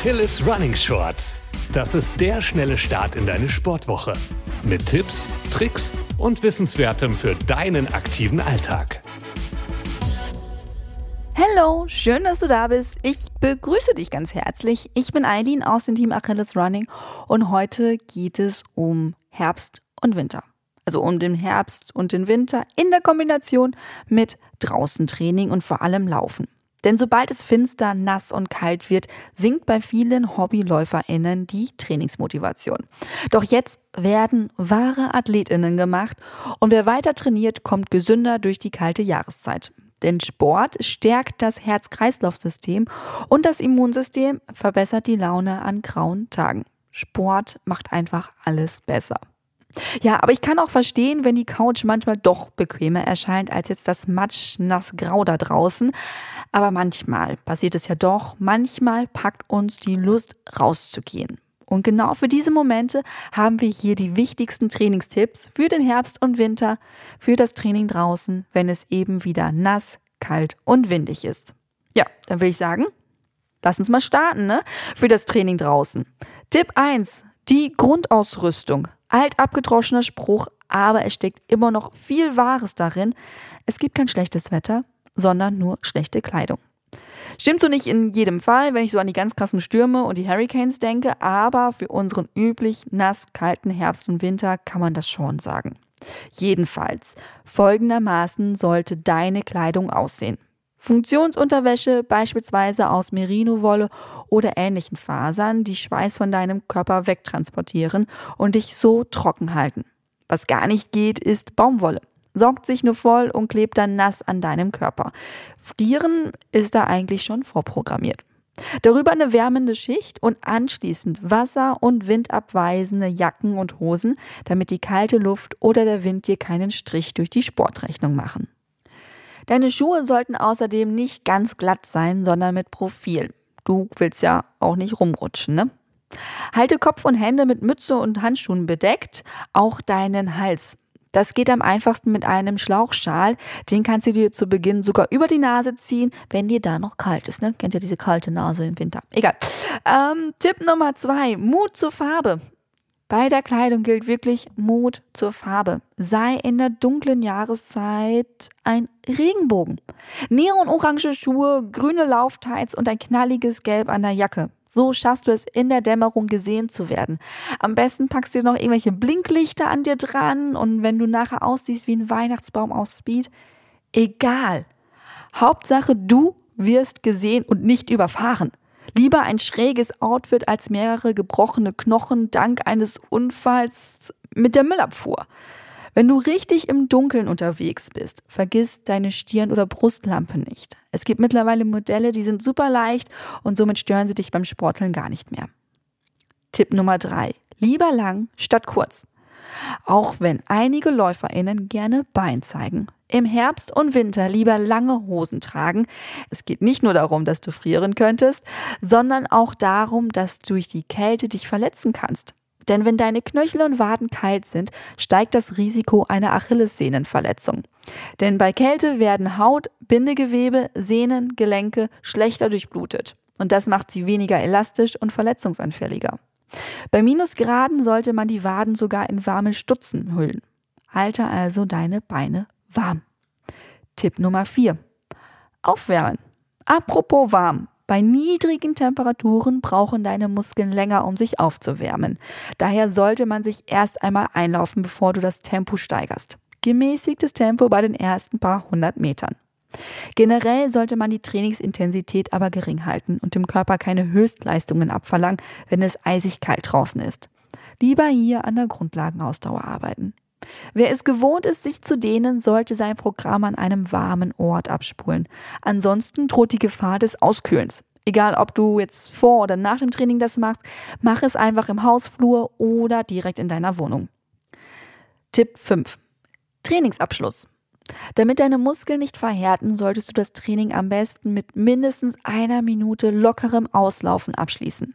Achilles Running Shorts. Das ist der schnelle Start in deine Sportwoche. Mit Tipps, Tricks und Wissenswertem für deinen aktiven Alltag. Hallo, schön, dass du da bist. Ich begrüße dich ganz herzlich. Ich bin Eileen aus dem Team Achilles Running und heute geht es um Herbst und Winter. Also um den Herbst und den Winter in der Kombination mit Draußentraining und vor allem Laufen. Denn sobald es finster, nass und kalt wird, sinkt bei vielen HobbyläuferInnen die Trainingsmotivation. Doch jetzt werden wahre AthletInnen gemacht und wer weiter trainiert, kommt gesünder durch die kalte Jahreszeit. Denn Sport stärkt das Herz-Kreislauf-System und das Immunsystem verbessert die Laune an grauen Tagen. Sport macht einfach alles besser. Ja, aber ich kann auch verstehen, wenn die Couch manchmal doch bequemer erscheint als jetzt das matsch-nass Grau da draußen. Aber manchmal passiert es ja doch, manchmal packt uns die Lust rauszugehen. Und genau für diese Momente haben wir hier die wichtigsten Trainingstipps für den Herbst und Winter, für das Training draußen, wenn es eben wieder nass, kalt und windig ist. Ja, dann will ich sagen, lass uns mal starten, ne? Für das Training draußen. Tipp 1, die Grundausrüstung. Alt abgedroschener Spruch, aber es steckt immer noch viel Wahres darin. Es gibt kein schlechtes Wetter, sondern nur schlechte Kleidung. Stimmt so nicht in jedem Fall, wenn ich so an die ganz krassen Stürme und die Hurricanes denke, aber für unseren üblich nass kalten Herbst und Winter kann man das schon sagen. Jedenfalls, folgendermaßen sollte deine Kleidung aussehen. Funktionsunterwäsche beispielsweise aus Merino-Wolle oder ähnlichen Fasern, die Schweiß von deinem Körper wegtransportieren und dich so trocken halten. Was gar nicht geht, ist Baumwolle saugt sich nur voll und klebt dann nass an deinem Körper. Frieren ist da eigentlich schon vorprogrammiert. Darüber eine wärmende Schicht und anschließend wasser- und windabweisende Jacken und Hosen, damit die kalte Luft oder der Wind dir keinen Strich durch die Sportrechnung machen. Deine Schuhe sollten außerdem nicht ganz glatt sein, sondern mit Profil. Du willst ja auch nicht rumrutschen, ne? Halte Kopf und Hände mit Mütze und Handschuhen bedeckt, auch deinen Hals. Das geht am einfachsten mit einem Schlauchschal. Den kannst du dir zu Beginn sogar über die Nase ziehen, wenn dir da noch kalt ist. Ne? Kennt ihr diese kalte Nase im Winter? Egal. Ähm, Tipp Nummer zwei: Mut zur Farbe. Bei der Kleidung gilt wirklich Mut zur Farbe. Sei in der dunklen Jahreszeit ein Regenbogen. Neon-orange Schuhe, grüne Lauftights und ein knalliges Gelb an der Jacke. So schaffst du es in der Dämmerung gesehen zu werden. Am besten packst du dir noch irgendwelche Blinklichter an dir dran und wenn du nachher aussiehst wie ein Weihnachtsbaum aus Speed, egal. Hauptsache du wirst gesehen und nicht überfahren. Lieber ein schräges Outfit als mehrere gebrochene Knochen dank eines Unfalls mit der Müllabfuhr. Wenn du richtig im Dunkeln unterwegs bist, vergiss deine Stirn- oder Brustlampe nicht. Es gibt mittlerweile Modelle, die sind super leicht und somit stören sie dich beim Sporteln gar nicht mehr. Tipp Nummer drei: Lieber lang statt kurz. Auch wenn einige LäuferInnen gerne Bein zeigen. Im Herbst und Winter lieber lange Hosen tragen. Es geht nicht nur darum, dass du frieren könntest, sondern auch darum, dass du durch die Kälte dich verletzen kannst. Denn wenn deine Knöchel und Waden kalt sind, steigt das Risiko einer Achillessehnenverletzung. Denn bei Kälte werden Haut, Bindegewebe, Sehnen, Gelenke schlechter durchblutet. Und das macht sie weniger elastisch und verletzungsanfälliger. Bei Minusgraden sollte man die Waden sogar in warme Stutzen hüllen. Halte also deine Beine warm. Tipp Nummer 4. Aufwärmen. Apropos warm. Bei niedrigen Temperaturen brauchen deine Muskeln länger, um sich aufzuwärmen. Daher sollte man sich erst einmal einlaufen, bevor du das Tempo steigerst. Gemäßigtes Tempo bei den ersten paar hundert Metern. Generell sollte man die Trainingsintensität aber gering halten und dem Körper keine Höchstleistungen abverlangen, wenn es eisig kalt draußen ist. Lieber hier an der Grundlagenausdauer arbeiten. Wer es gewohnt ist, sich zu dehnen, sollte sein Programm an einem warmen Ort abspulen. Ansonsten droht die Gefahr des Auskühlens. Egal, ob du jetzt vor oder nach dem Training das machst, mach es einfach im Hausflur oder direkt in deiner Wohnung. Tipp 5. Trainingsabschluss. Damit deine Muskeln nicht verhärten, solltest du das Training am besten mit mindestens einer Minute lockerem Auslaufen abschließen.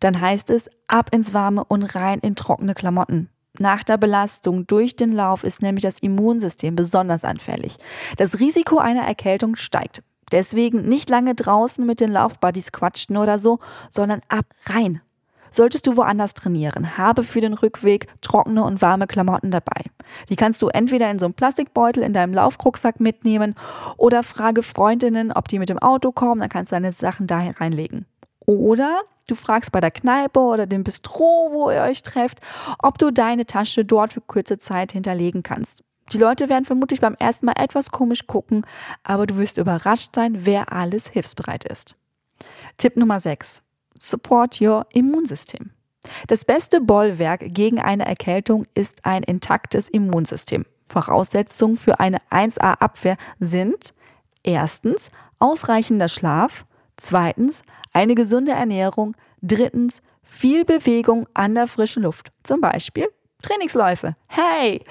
Dann heißt es ab ins Warme und rein in trockene Klamotten. Nach der Belastung durch den Lauf ist nämlich das Immunsystem besonders anfällig. Das Risiko einer Erkältung steigt. Deswegen nicht lange draußen mit den Laufbuddies quatschen oder so, sondern ab rein. Solltest du woanders trainieren, habe für den Rückweg trockene und warme Klamotten dabei. Die kannst du entweder in so einem Plastikbeutel in deinem Laufrucksack mitnehmen oder frage Freundinnen, ob die mit dem Auto kommen, dann kannst du deine Sachen da reinlegen. Oder du fragst bei der Kneipe oder dem Bistro, wo ihr euch trefft, ob du deine Tasche dort für kurze Zeit hinterlegen kannst. Die Leute werden vermutlich beim ersten Mal etwas komisch gucken, aber du wirst überrascht sein, wer alles hilfsbereit ist. Tipp Nummer 6. Support your Immunsystem. Das beste Bollwerk gegen eine Erkältung ist ein intaktes Immunsystem. Voraussetzungen für eine 1A-Abwehr sind erstens ausreichender Schlaf, zweitens eine gesunde Ernährung, drittens viel Bewegung an der frischen Luft, zum Beispiel Trainingsläufe. Hey!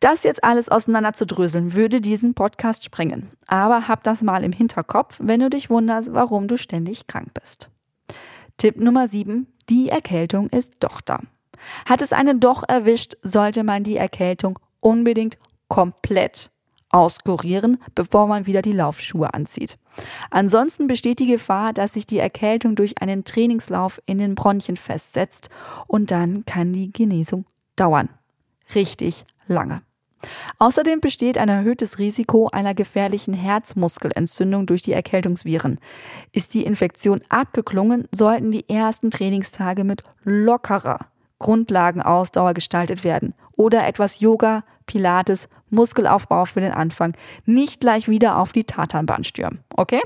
Das jetzt alles auseinander zu dröseln, würde diesen Podcast sprengen. Aber hab das mal im Hinterkopf, wenn du dich wunderst, warum du ständig krank bist. Tipp Nummer 7. Die Erkältung ist doch da. Hat es einen doch erwischt, sollte man die Erkältung unbedingt komplett auskurieren, bevor man wieder die Laufschuhe anzieht. Ansonsten besteht die Gefahr, dass sich die Erkältung durch einen Trainingslauf in den Bronchien festsetzt und dann kann die Genesung dauern. Richtig lange. Außerdem besteht ein erhöhtes Risiko einer gefährlichen Herzmuskelentzündung durch die Erkältungsviren. Ist die Infektion abgeklungen, sollten die ersten Trainingstage mit lockerer Grundlagenausdauer gestaltet werden oder etwas Yoga, Pilates, Muskelaufbau für den Anfang, nicht gleich wieder auf die Tatanbahn stürmen. Okay?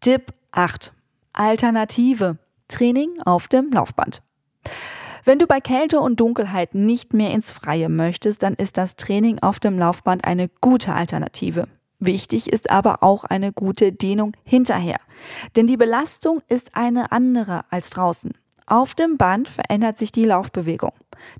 Tipp 8. Alternative. Training auf dem Laufband. Wenn du bei Kälte und Dunkelheit nicht mehr ins Freie möchtest, dann ist das Training auf dem Laufband eine gute Alternative. Wichtig ist aber auch eine gute Dehnung hinterher. Denn die Belastung ist eine andere als draußen. Auf dem Band verändert sich die Laufbewegung.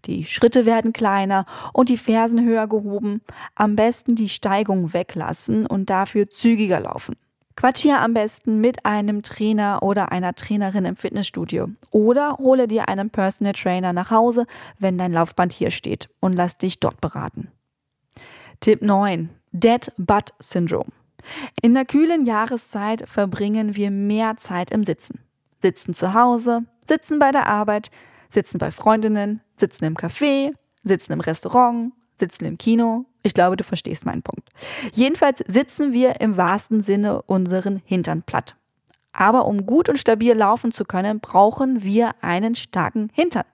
Die Schritte werden kleiner und die Fersen höher gehoben. Am besten die Steigung weglassen und dafür zügiger laufen. Quatsch hier am besten mit einem Trainer oder einer Trainerin im Fitnessstudio. Oder hole dir einen Personal Trainer nach Hause, wenn dein Laufband hier steht und lass dich dort beraten. Tipp 9. Dead Butt Syndrome. In der kühlen Jahreszeit verbringen wir mehr Zeit im Sitzen. Sitzen zu Hause, sitzen bei der Arbeit, sitzen bei Freundinnen, sitzen im Café, sitzen im Restaurant, sitzen im Kino. Ich glaube, du verstehst meinen Punkt. Jedenfalls sitzen wir im wahrsten Sinne unseren Hintern platt. Aber um gut und stabil laufen zu können, brauchen wir einen starken Hintern.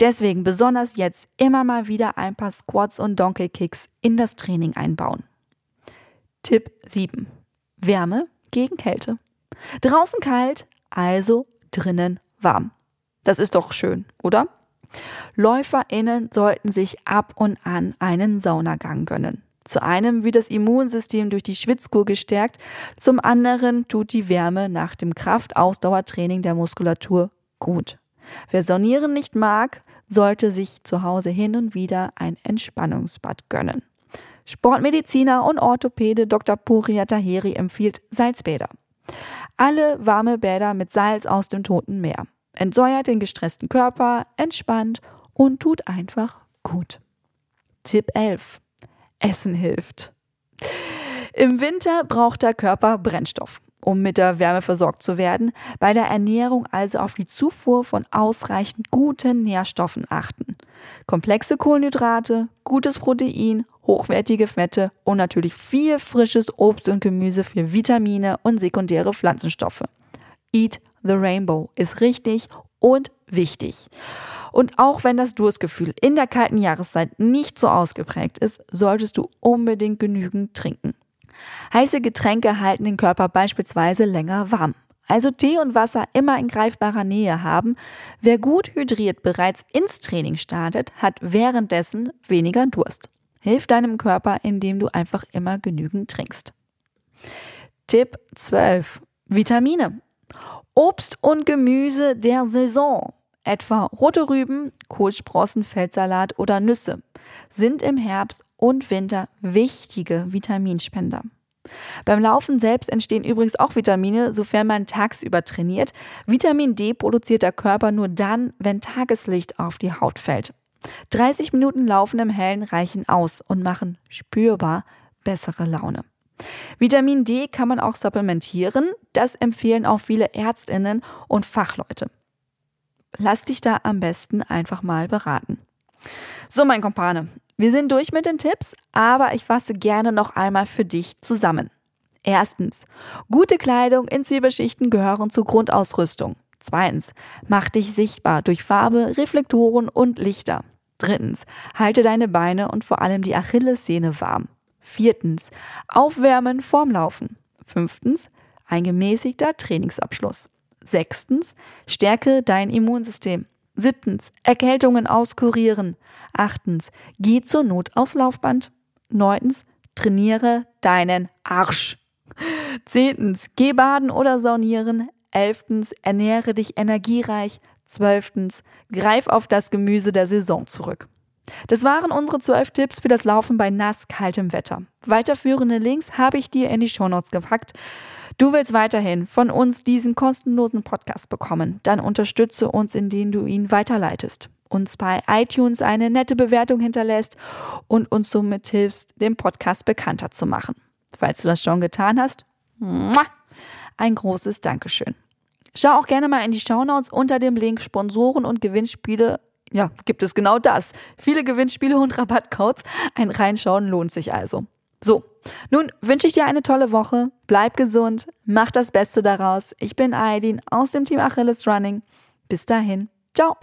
Deswegen besonders jetzt immer mal wieder ein paar Squats und Donkey Kicks in das Training einbauen. Tipp 7. Wärme gegen Kälte. Draußen kalt, also drinnen warm. Das ist doch schön, oder? LäuferInnen sollten sich ab und an einen Saunagang gönnen. Zu einem wird das Immunsystem durch die Schwitzkur gestärkt, zum anderen tut die Wärme nach dem Kraftausdauertraining der Muskulatur gut. Wer Saunieren nicht mag, sollte sich zu Hause hin und wieder ein Entspannungsbad gönnen. Sportmediziner und Orthopäde Dr. Puria Taheri empfiehlt Salzbäder. Alle warme Bäder mit Salz aus dem Toten Meer entsäuert den gestressten Körper, entspannt und tut einfach gut. Tipp 11. Essen hilft. Im Winter braucht der Körper Brennstoff, um mit der Wärme versorgt zu werden. Bei der Ernährung also auf die Zufuhr von ausreichend guten Nährstoffen achten. Komplexe Kohlenhydrate, gutes Protein, hochwertige Fette und natürlich viel frisches Obst und Gemüse für Vitamine und sekundäre Pflanzenstoffe. Eat the Rainbow ist richtig und wichtig. Und auch wenn das Durstgefühl in der kalten Jahreszeit nicht so ausgeprägt ist, solltest du unbedingt genügend trinken. Heiße Getränke halten den Körper beispielsweise länger warm. Also Tee und Wasser immer in greifbarer Nähe haben. Wer gut hydriert bereits ins Training startet, hat währenddessen weniger Durst. Hilf deinem Körper, indem du einfach immer genügend trinkst. Tipp 12. Vitamine. Obst und Gemüse der Saison, etwa rote Rüben, Kohlsprossen, Feldsalat oder Nüsse, sind im Herbst und Winter wichtige Vitaminspender. Beim Laufen selbst entstehen übrigens auch Vitamine, sofern man tagsüber trainiert. Vitamin D produziert der Körper nur dann, wenn Tageslicht auf die Haut fällt. 30 Minuten Laufen im Hellen reichen aus und machen spürbar bessere Laune. Vitamin D kann man auch supplementieren. Das empfehlen auch viele Ärztinnen und Fachleute. Lass dich da am besten einfach mal beraten. So, mein Kompane, wir sind durch mit den Tipps, aber ich fasse gerne noch einmal für dich zusammen. Erstens, gute Kleidung in Zwiebelschichten gehören zur Grundausrüstung. Zweitens, mach dich sichtbar durch Farbe, Reflektoren und Lichter. Drittens, halte deine Beine und vor allem die Achillessehne warm. Viertens, aufwärmen vorm Laufen. Fünftens, ein gemäßigter Trainingsabschluss. Sechstens, stärke dein Immunsystem. Siebtens, Erkältungen auskurieren. Achtens, geh zur Not aufs Laufband. Neuntens, trainiere deinen Arsch. Zehntens, geh baden oder saunieren. Elftens, ernähre dich energiereich. Zwölftens, greif auf das Gemüse der Saison zurück. Das waren unsere zwölf Tipps für das Laufen bei nass kaltem Wetter. Weiterführende Links habe ich dir in die Shownotes gepackt. Du willst weiterhin von uns diesen kostenlosen Podcast bekommen, dann unterstütze uns, indem du ihn weiterleitest, uns bei iTunes eine nette Bewertung hinterlässt und uns somit hilfst, den Podcast bekannter zu machen. Falls du das schon getan hast, ein großes Dankeschön. Schau auch gerne mal in die Shownotes unter dem Link Sponsoren und Gewinnspiele. Ja, gibt es genau das. Viele Gewinnspiele und Rabattcodes. Ein Reinschauen lohnt sich also. So, nun wünsche ich dir eine tolle Woche. Bleib gesund, mach das Beste daraus. Ich bin Aidin aus dem Team Achilles Running. Bis dahin, ciao.